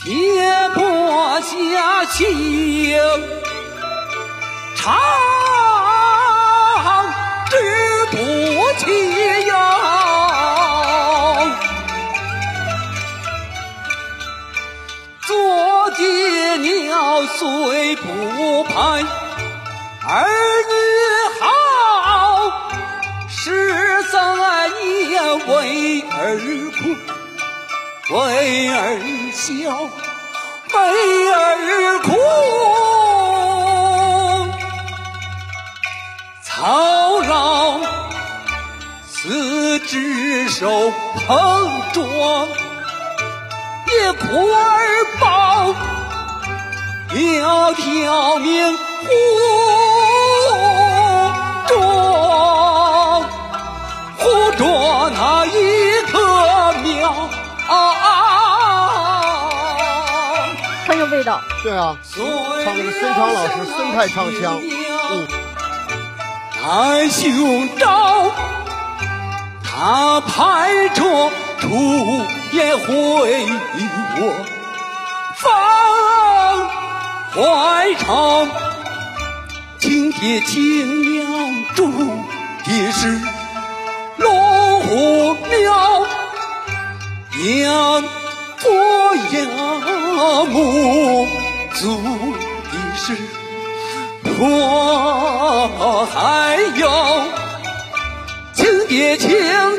天破下情长志不起呀。做爹娘虽不配儿女好，十三年为儿哭，为儿笑，为儿哭。操劳四只手碰撞。野苦儿抱，条条命护对啊，唱的是孙昌老师孙派唱腔。嗯，来寻找他拍着出也回我方怀城，亲爹亲娘住的是龙虎庙，养父养母住的是我还有亲爹亲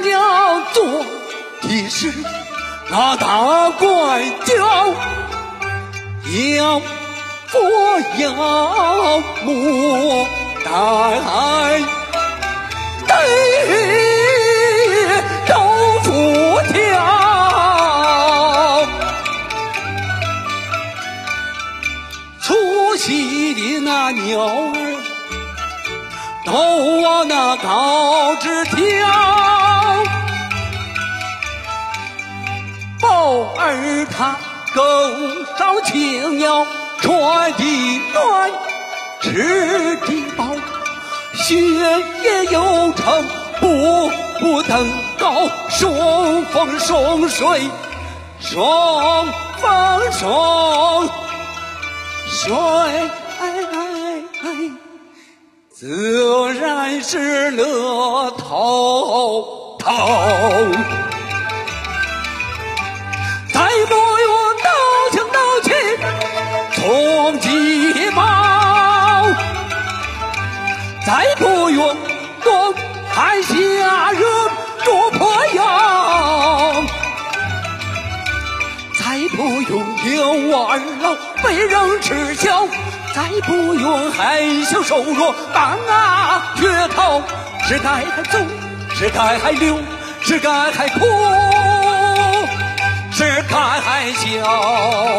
娘做的是。那大怪叫，要佛要母带对儿他狗上青鸟，穿的暖，吃的饱，学业有成，步步登高，顺风顺水，顺风顺水，自然是乐透透。再不用东海下人捉破妖，再不用牛儿老被人耻笑，再不用害羞瘦弱当啊缺头，是该还走，是该还留，是该还哭。是该还笑，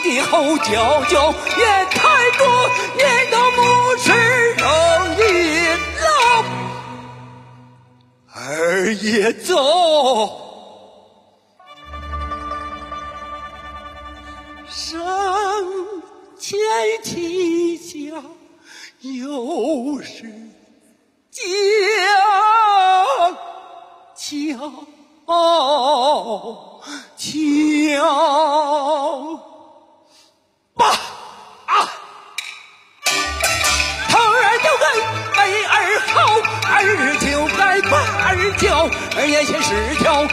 的吼叫叫，也太多，念到母是肉一老，儿也走。上前妻家，又是家桥桥眼前是条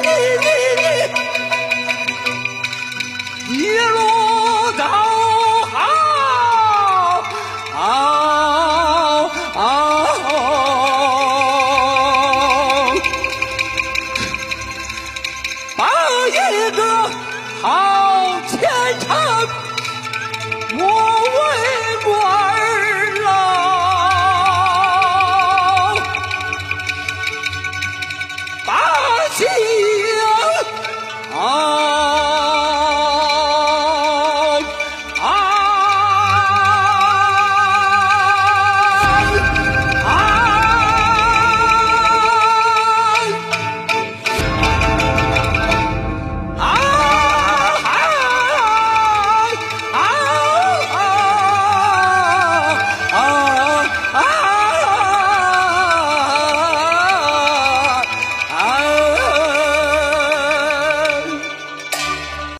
你你